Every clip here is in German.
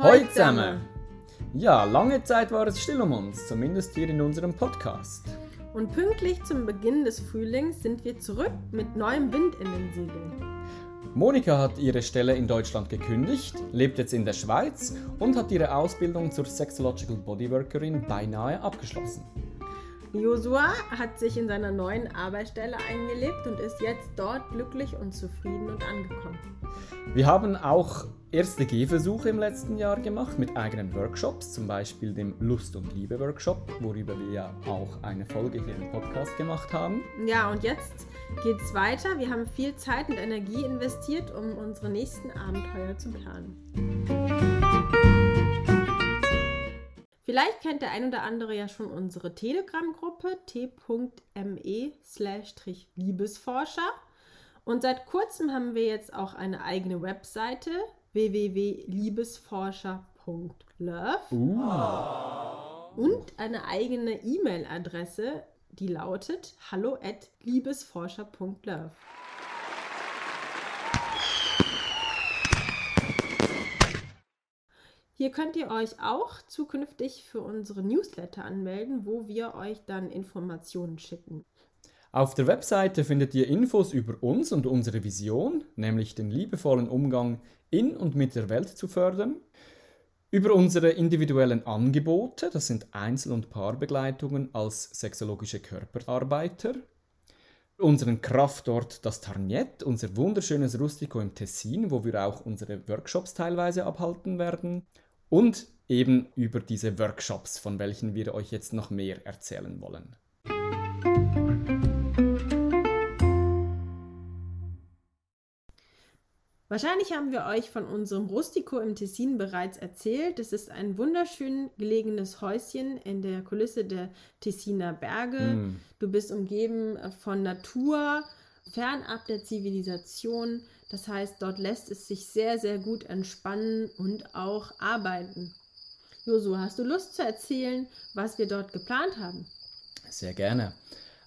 Hoi zusammen! Ja, lange Zeit war es still um uns, zumindest hier in unserem Podcast. Und pünktlich zum Beginn des Frühlings sind wir zurück mit neuem Wind in den Segeln. Monika hat ihre Stelle in Deutschland gekündigt, lebt jetzt in der Schweiz und hat ihre Ausbildung zur Sexological Bodyworkerin beinahe abgeschlossen. Josua hat sich in seiner neuen Arbeitsstelle eingelebt und ist jetzt dort glücklich und zufrieden und angekommen. Wir haben auch erste Gehversuche im letzten Jahr gemacht mit eigenen Workshops, zum Beispiel dem Lust und Liebe Workshop, worüber wir ja auch eine Folge hier im Podcast gemacht haben. Ja, und jetzt geht's weiter. Wir haben viel Zeit und Energie investiert, um unsere nächsten Abenteuer zu planen. Vielleicht kennt der ein oder andere ja schon unsere Telegram-Gruppe t.me Liebesforscher. Und seit kurzem haben wir jetzt auch eine eigene Webseite www.liebesforscher.love uh. und eine eigene E-Mail-Adresse, die lautet hallo at liebesforscher.love. Hier könnt ihr euch auch zukünftig für unsere Newsletter anmelden, wo wir euch dann Informationen schicken. Auf der Webseite findet ihr Infos über uns und unsere Vision, nämlich den liebevollen Umgang in und mit der Welt zu fördern, über unsere individuellen Angebote, das sind Einzel- und Paarbegleitungen als sexologische Körperarbeiter, unseren Kraftort das Tarniet, unser wunderschönes Rustico im Tessin, wo wir auch unsere Workshops teilweise abhalten werden und eben über diese Workshops, von welchen wir euch jetzt noch mehr erzählen wollen. Wahrscheinlich haben wir euch von unserem Rustico im Tessin bereits erzählt. Es ist ein wunderschön gelegenes Häuschen in der Kulisse der Tessiner Berge. Mm. Du bist umgeben von Natur, fernab der Zivilisation. Das heißt, dort lässt es sich sehr, sehr gut entspannen und auch arbeiten. Josu, hast du Lust zu erzählen, was wir dort geplant haben? Sehr gerne.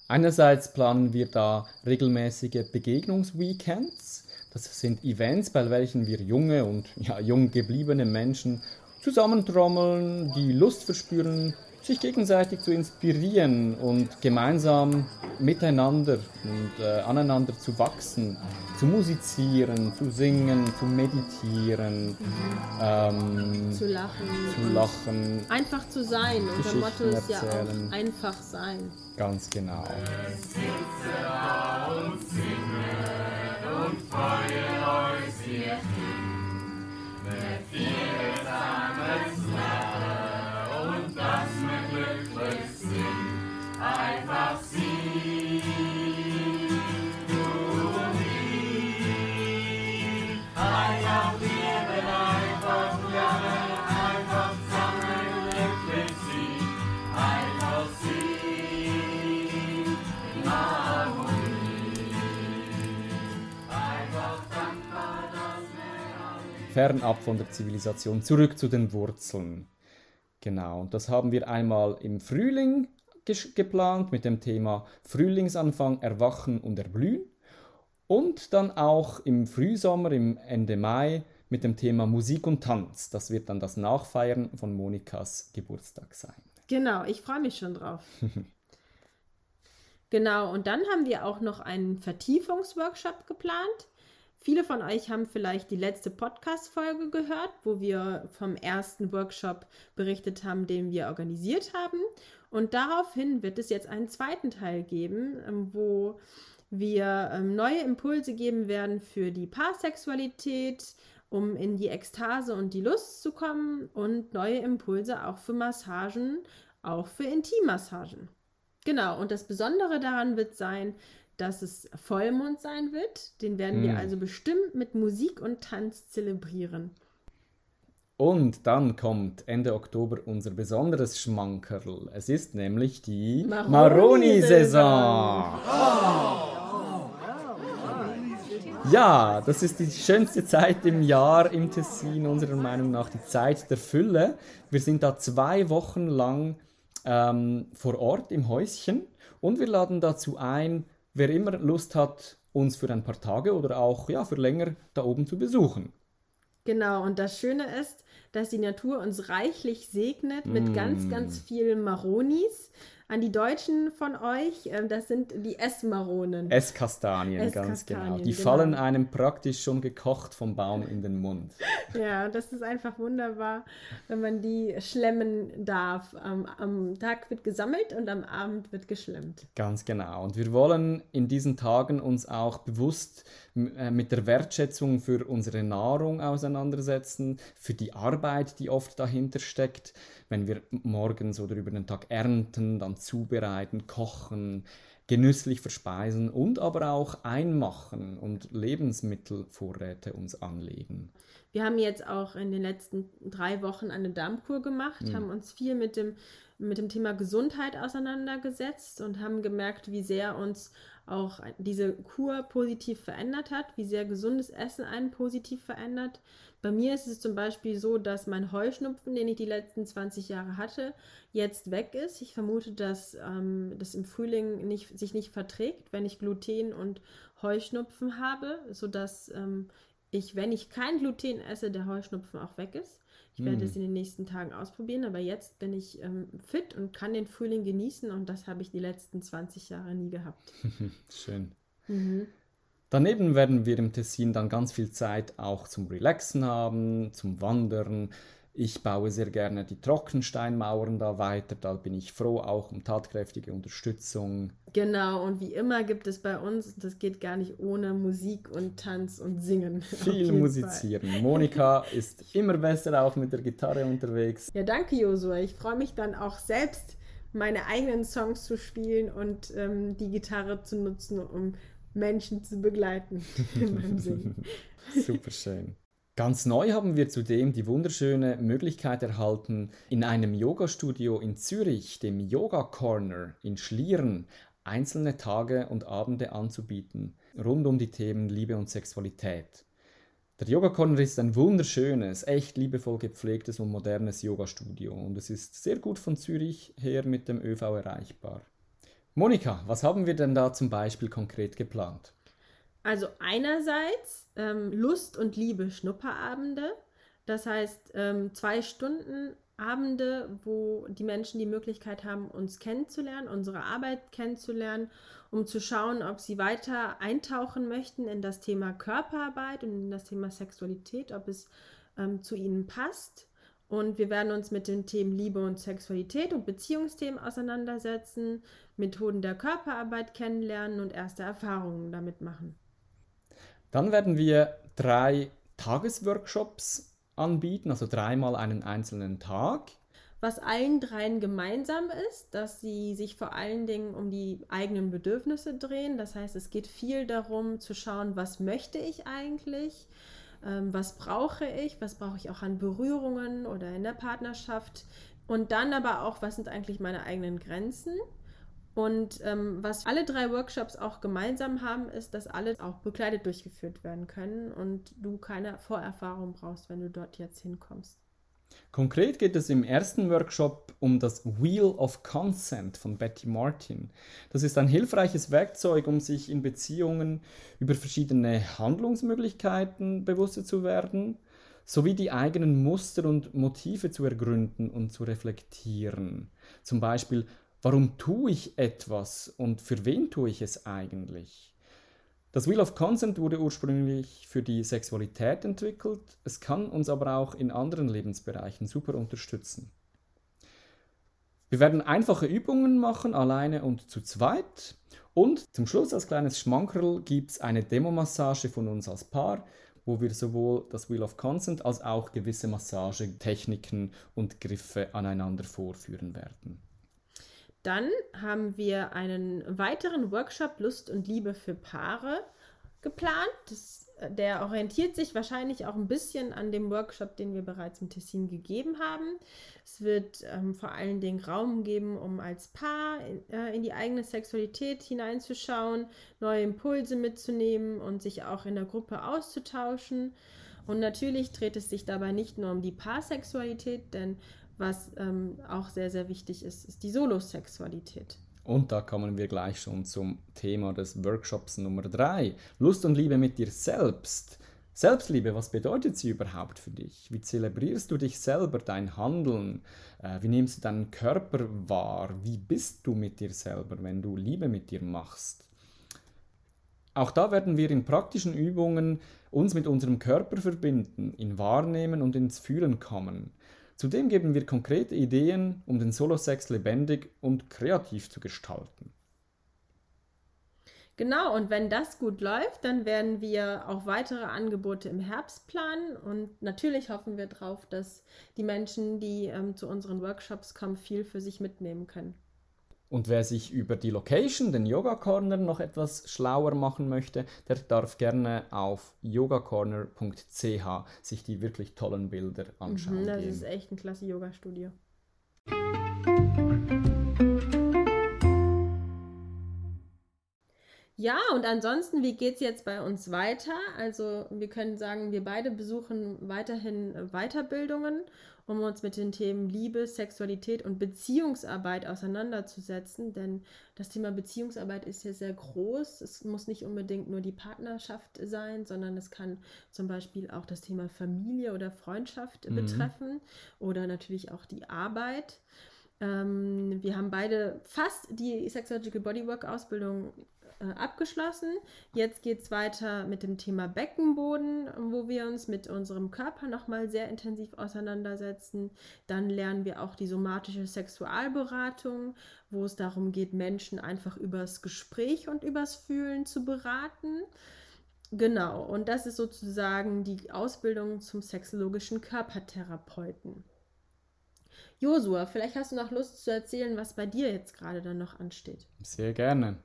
Einerseits planen wir da regelmäßige Begegnungsweekends. Das sind Events, bei welchen wir junge und ja, jung gebliebene Menschen zusammentrommeln, die Lust verspüren, sich gegenseitig zu inspirieren und gemeinsam miteinander und äh, aneinander zu wachsen, zu musizieren, zu singen, zu meditieren, mhm. ähm, zu lachen, zu lachen, einfach zu sein. Unser Motto ist ja auch einfach sein. Ganz genau. und singet und freue Fernab von der Zivilisation, zurück zu den Wurzeln. Genau, und das haben wir einmal im Frühling geplant mit dem Thema Frühlingsanfang, Erwachen und Erblühen. Und dann auch im Frühsommer, im Ende Mai, mit dem Thema Musik und Tanz. Das wird dann das Nachfeiern von Monikas Geburtstag sein. Genau, ich freue mich schon drauf. genau, und dann haben wir auch noch einen Vertiefungsworkshop geplant. Viele von euch haben vielleicht die letzte Podcast-Folge gehört, wo wir vom ersten Workshop berichtet haben, den wir organisiert haben. Und daraufhin wird es jetzt einen zweiten Teil geben, ähm, wo wir ähm, neue Impulse geben werden für die Paarsexualität, um in die Ekstase und die Lust zu kommen und neue Impulse auch für Massagen, auch für Intimmassagen. Genau, und das Besondere daran wird sein, dass es Vollmond sein wird. Den werden mm. wir hm. also bestimmt mit Musik und Tanz zelebrieren. Und dann kommt Ende Oktober unser besonderes Schmankerl. Es ist nämlich die Maroni-Saison. Ja, das ist die schönste Zeit im Jahr im Tessin, unserer Meinung nach die Zeit der Fülle. Wir sind da zwei Wochen lang ähm, vor Ort im Häuschen und wir laden dazu ein, wer immer Lust hat, uns für ein paar Tage oder auch ja, für länger da oben zu besuchen. Genau, und das Schöne ist, dass die Natur uns reichlich segnet mit ganz, Mm. ganz vielen Maronis. An die Deutschen von euch, ähm, das sind die Essmaronen. Esskastanien, ganz genau. Die genau. fallen einem praktisch schon gekocht vom Baum in den Mund. Ja, das ist einfach wunderbar, wenn man die schlemmen darf. Am, am Tag wird gesammelt und am Abend wird geschlemmt. Ganz genau. Und wir wollen in diesen Tagen uns auch bewusst äh, mit der Wertschätzung für unsere Nahrung auseinandersetzen, für die Arbeit, die oft dahinter steckt, wenn wir morgens oder über den Tag ernten, dann zubereiten, kochen, genüsslich verspeisen und aber auch einmachen und Lebensmittelvorräte uns anlegen. Wir haben jetzt auch in den letzten drei Wochen eine Darmkur gemacht, Mhm. haben uns viel mit dem, mit dem Thema Gesundheit auseinandergesetzt und haben gemerkt, wie sehr uns auch diese Kur positiv verändert hat, wie sehr gesundes Essen einen positiv verändert. Bei mir ist es zum Beispiel so, dass mein Heuschnupfen, den ich die letzten 20 Jahre hatte, jetzt weg ist. Ich vermute, dass ähm, das im Frühling nicht, sich nicht verträgt, wenn ich Gluten und Heuschnupfen habe, sodass ähm, ich, wenn ich kein Gluten esse, der Heuschnupfen auch weg ist. Ich werde Hm. es in den nächsten Tagen ausprobieren, aber jetzt bin ich ähm, fit und kann den Frühling genießen und das habe ich die letzten 20 Jahre nie gehabt. Schön. Mhm. Daneben werden wir im Tessin dann ganz viel Zeit auch zum Relaxen haben, zum Wandern. Ich baue sehr gerne die Trockensteinmauern da weiter, da bin ich froh auch um tatkräftige Unterstützung. Genau, und wie immer gibt es bei uns, das geht gar nicht ohne Musik und Tanz und Singen. Viel jeden Fall. musizieren. Monika ist immer besser auch mit der Gitarre unterwegs. Ja, danke, Josua. Ich freue mich dann auch selbst, meine eigenen Songs zu spielen und ähm, die Gitarre zu nutzen, um Menschen zu begleiten beim Singen. Super schön. Ganz neu haben wir zudem die wunderschöne Möglichkeit erhalten, in einem Yoga-Studio in Zürich, dem Yoga Corner in Schlieren, einzelne Tage und Abende anzubieten, rund um die Themen Liebe und Sexualität. Der Yoga Corner ist ein wunderschönes, echt liebevoll gepflegtes und modernes Yoga-Studio und es ist sehr gut von Zürich her mit dem ÖV erreichbar. Monika, was haben wir denn da zum Beispiel konkret geplant? Also einerseits ähm, Lust und Liebe Schnupperabende. Das heißt, ähm, zwei Stunden Abende, wo die Menschen die Möglichkeit haben, uns kennenzulernen, unsere Arbeit kennenzulernen, um zu schauen, ob sie weiter eintauchen möchten in das Thema Körperarbeit und in das Thema Sexualität, ob es ähm, zu ihnen passt. Und wir werden uns mit den Themen Liebe und Sexualität und Beziehungsthemen auseinandersetzen, Methoden der Körperarbeit kennenlernen und erste Erfahrungen damit machen. Dann werden wir drei Tagesworkshops anbieten, also dreimal einen einzelnen Tag. Was allen dreien gemeinsam ist, dass sie sich vor allen Dingen um die eigenen Bedürfnisse drehen. Das heißt, es geht viel darum zu schauen, was möchte ich eigentlich, ähm, was brauche ich, was brauche ich auch an Berührungen oder in der Partnerschaft. Und dann aber auch, was sind eigentlich meine eigenen Grenzen. Und ähm, was alle drei Workshops auch gemeinsam haben, ist, dass alle auch begleitet durchgeführt werden können und du keine Vorerfahrung brauchst, wenn du dort jetzt hinkommst. Konkret geht es im ersten Workshop um das Wheel of Consent von Betty Martin. Das ist ein hilfreiches Werkzeug, um sich in Beziehungen über verschiedene Handlungsmöglichkeiten bewusster zu werden, sowie die eigenen Muster und Motive zu ergründen und zu reflektieren. Zum Beispiel, warum tue ich etwas und für wen tue ich es eigentlich? Das Wheel of Consent wurde ursprünglich für die Sexualität entwickelt, es kann uns aber auch in anderen Lebensbereichen super unterstützen. Wir werden einfache Übungen machen, alleine und zu zweit. Und zum Schluss als kleines Schmankerl gibt es eine Demomassage von uns als Paar, wo wir sowohl das Wheel of Consent als auch gewisse Massagetechniken und Griffe aneinander vorführen werden. Dann haben wir einen weiteren Workshop Lust und Liebe für Paare geplant. Das, der orientiert sich wahrscheinlich auch ein bisschen an dem Workshop, den wir bereits im Tessin gegeben haben. Es wird ähm, vor allen Dingen Raum geben, um als Paar in, äh, in die eigene Sexualität hineinzuschauen, neue Impulse mitzunehmen und sich auch in der Gruppe auszutauschen. Und natürlich dreht es sich dabei nicht nur um die Paarsexualität, denn was ähm, auch sehr, sehr wichtig ist, ist die Solosexualität. Und da kommen wir gleich schon zum Thema des Workshops Nummer 3. Lust und Liebe mit dir selbst. Selbstliebe, was bedeutet sie überhaupt für dich? Wie zelebrierst du dich selber, dein Handeln? Äh, wie nimmst du deinen Körper wahr? Wie bist du mit dir selber, wenn du Liebe mit dir machst? Auch da werden wir in praktischen Übungen uns mit unserem Körper verbinden, ihn wahrnehmen und ins Fühlen kommen. Zudem geben wir konkrete Ideen, um den Solo-Sex lebendig und kreativ zu gestalten. Genau, und wenn das gut läuft, dann werden wir auch weitere Angebote im Herbst planen. Und natürlich hoffen wir darauf, dass die Menschen, die ähm, zu unseren Workshops kommen, viel für sich mitnehmen können. Und wer sich über die Location, den Yoga Corner, noch etwas schlauer machen möchte, der darf gerne auf yogacorner.ch sich die wirklich tollen Bilder anschauen. Mhm, das gehen. ist echt ein klasse Yoga-Studio. Ja, und ansonsten, wie geht es jetzt bei uns weiter? Also wir können sagen, wir beide besuchen weiterhin äh, Weiterbildungen, um uns mit den Themen Liebe, Sexualität und Beziehungsarbeit auseinanderzusetzen. Denn das Thema Beziehungsarbeit ist ja sehr groß. Es muss nicht unbedingt nur die Partnerschaft sein, sondern es kann zum Beispiel auch das Thema Familie oder Freundschaft Mhm. betreffen oder natürlich auch die Arbeit. Ähm, wir haben beide fast die Sexological Bodywork Ausbildung äh, abgeschlossen. Jetzt geht es weiter mit dem Thema Beckenboden, wo wir uns mit unserem Körper nochmal sehr intensiv auseinandersetzen. Dann lernen wir auch die somatische Sexualberatung, wo es darum geht, Menschen einfach übers Gespräch und übers Fühlen zu beraten. Genau, und das ist sozusagen die Ausbildung zum sexologischen Körpertherapeuten. Josua, vielleicht hast du noch Lust zu erzählen, was bei dir jetzt gerade dann noch ansteht. Sehr gerne.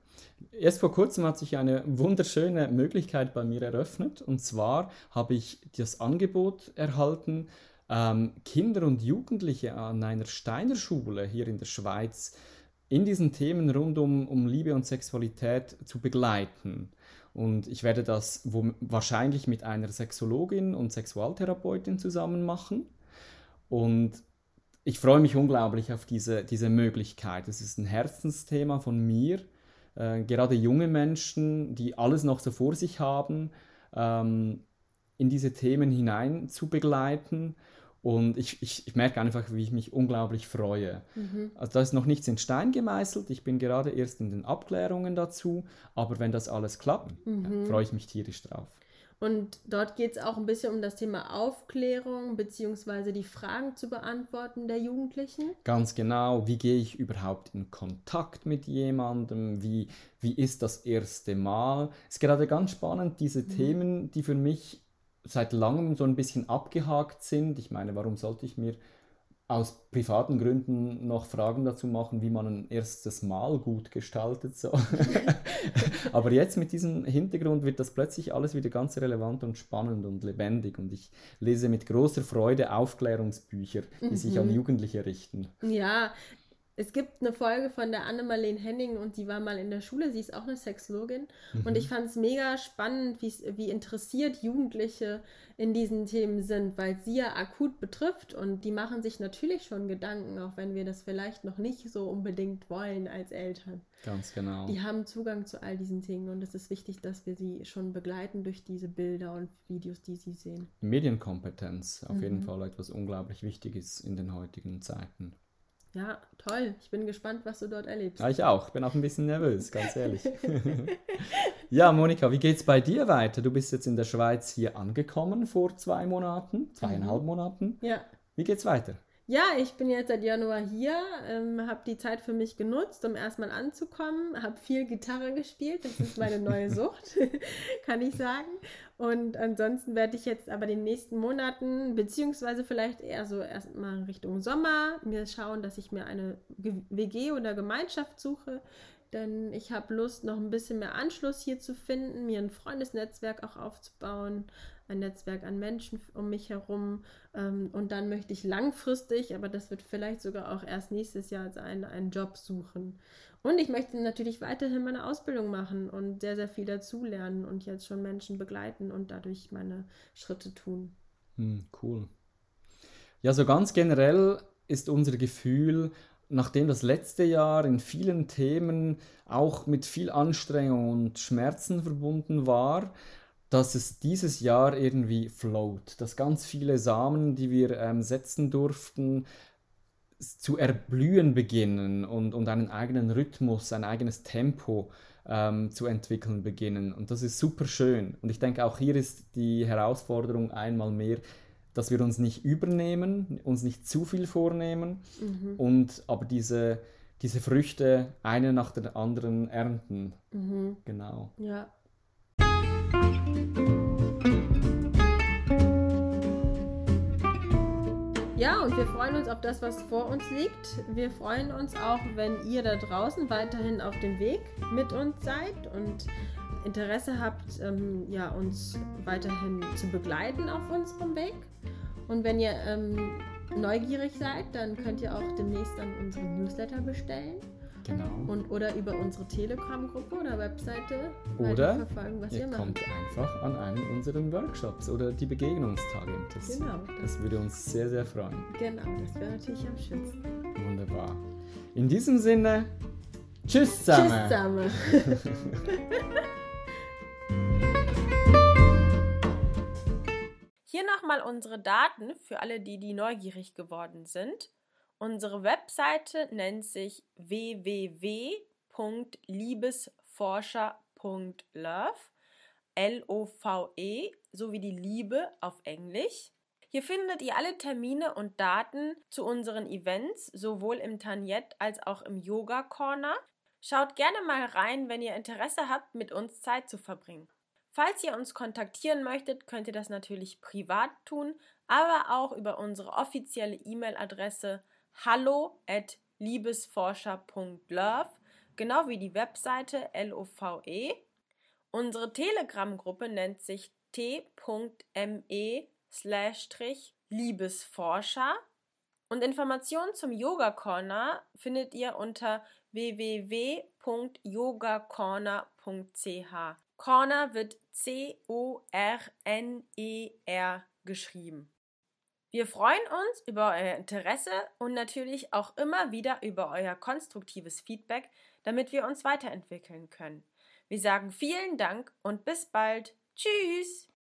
Erst vor kurzem hat sich eine wunderschöne Möglichkeit bei mir eröffnet. Und zwar habe ich das Angebot erhalten, ähm, Kinder und Jugendliche an einer Steiner Schule hier in der Schweiz in diesen Themen rund um, um Liebe und Sexualität zu begleiten. Und ich werde das wahrscheinlich mit einer Sexologin und Sexualtherapeutin zusammen machen. Und ich freue mich unglaublich auf diese, diese Möglichkeit. Es ist ein Herzensthema von mir. Äh, gerade junge Menschen, die alles noch so vor sich haben, ähm, in diese Themen hinein zu begleiten. Und ich, ich, ich merke einfach, wie ich mich unglaublich freue. Also da ist noch nichts in Stein gemeißelt. Ich bin gerade erst in den Abklärungen dazu. Aber wenn das alles klappt, ja, freue ich mich tierisch drauf. Und dort geht es auch ein bisschen um das Thema Aufklärung beziehungsweise die Fragen zu beantworten der Jugendlichen. Ganz genau, wie gehe ich überhaupt in Kontakt mit jemandem? Wie, wie ist das erste Mal? Es ist gerade ganz spannend, diese Themen, die für mich seit langem so ein bisschen abgehakt sind. Ich meine, warum sollte ich mir aus privaten Gründen noch Fragen dazu machen, wie man ein erstes Mal gut gestaltet? So. Aber jetzt mit diesem Hintergrund wird das plötzlich alles wieder ganz relevant und spannend und lebendig. Und ich lese mit großer Freude Aufklärungsbücher, die sich an Jugendliche richten. Ja, es gibt eine Folge von der Anne-Marlene Henning und die war mal in der Schule, sie ist auch eine Sexologin. Und ich fand es mega spannend, wie interessiert Jugendliche in diesen Themen sind, weil sie ja akut betrifft und die machen sich natürlich schon Gedanken, auch wenn wir das vielleicht noch nicht so unbedingt wollen als Eltern. Ganz genau. Die haben Zugang zu all diesen Dingen und es ist wichtig, dass wir sie schon begleiten durch diese Bilder und Videos, die sie sehen. Medienkompetenz, auf jeden Fall etwas unglaublich Wichtiges in den heutigen Zeiten. Ja, toll. Ich bin gespannt, was du dort erlebst. Ja, ich auch. Bin auch ein bisschen nervös, ganz ehrlich. ja, Monika, wie geht's bei dir weiter? Du bist jetzt in der Schweiz hier angekommen vor zwei Monaten, zweieinhalb Monaten. Ja. Wie geht's weiter? Ja, ich bin jetzt seit Januar hier, ähm, habe die Zeit für mich genutzt, um erstmal anzukommen, habe viel Gitarre gespielt, das ist meine neue Sucht, kann ich sagen. Und ansonsten werde ich jetzt aber in den nächsten Monaten, beziehungsweise vielleicht eher so erstmal Richtung Sommer, mir schauen, dass ich mir eine WG oder Gemeinschaft suche, denn ich habe Lust, noch ein bisschen mehr Anschluss hier zu finden, mir ein Freundesnetzwerk auch aufzubauen, ein Netzwerk an Menschen um mich herum. Ähm, und dann möchte ich langfristig, aber das wird vielleicht sogar auch erst nächstes Jahr sein, einen Job suchen. Und ich möchte natürlich weiterhin meine Ausbildung machen und sehr, sehr viel dazulernen und jetzt schon Menschen begleiten und dadurch meine Schritte tun. Hm, cool. Ja, so ganz generell ist unser Gefühl, nachdem das letzte Jahr in vielen Themen auch mit viel Anstrengung und Schmerzen verbunden war, dass es dieses Jahr irgendwie float, dass ganz viele Samen, die wir ähm, setzen durften, zu erblühen beginnen und, und einen eigenen Rhythmus, ein eigenes Tempo ähm, zu entwickeln beginnen. Und das ist super schön. Und ich denke, auch hier ist die Herausforderung einmal mehr, dass wir uns nicht übernehmen, uns nicht zu viel vornehmen Mhm. und aber diese, diese Früchte eine nach der anderen ernten. Mhm. Genau. Ja. Ja, und wir freuen uns auf das, was vor uns liegt. Wir freuen uns auch, wenn ihr da draußen weiterhin auf dem Weg mit uns seid und Interesse habt, ähm, ja, uns weiterhin zu begleiten auf unserem Weg. Und wenn ihr ähm, neugierig seid, dann könnt ihr auch demnächst dann unseren Newsletter bestellen Genau. und oder über unsere Telegram-Gruppe oder Webseite Oder verfolgen, was wir Ihr kommt einfach an einen unserer Workshops oder die Begegnungstage im TIS. Genau, Das würde uns sehr, sehr freuen. Genau, das wäre natürlich am schönsten. Wunderbar. In diesem Sinne, tschüss zusammen. Tschüss zusammen. Hier nochmal unsere Daten für alle, die, die neugierig geworden sind. Unsere Webseite nennt sich www.liebesforscher.love, L-O-V-E, sowie die Liebe auf Englisch. Hier findet ihr alle Termine und Daten zu unseren Events, sowohl im Tanjet als auch im Yoga Corner. Schaut gerne mal rein, wenn ihr Interesse habt, mit uns Zeit zu verbringen. Falls ihr uns kontaktieren möchtet, könnt ihr das natürlich privat tun, aber auch über unsere offizielle E-Mail-Adresse hallo at liebesforscher.love, genau wie die Webseite LOVE. Unsere Telegram-Gruppe nennt sich t.me Liebesforscher und Informationen zum Yoga Corner findet ihr unter www.yogacorner.ch. Corner wird C-O-R-N-E-R geschrieben. Wir freuen uns über euer Interesse und natürlich auch immer wieder über euer konstruktives Feedback, damit wir uns weiterentwickeln können. Wir sagen vielen Dank und bis bald. Tschüss!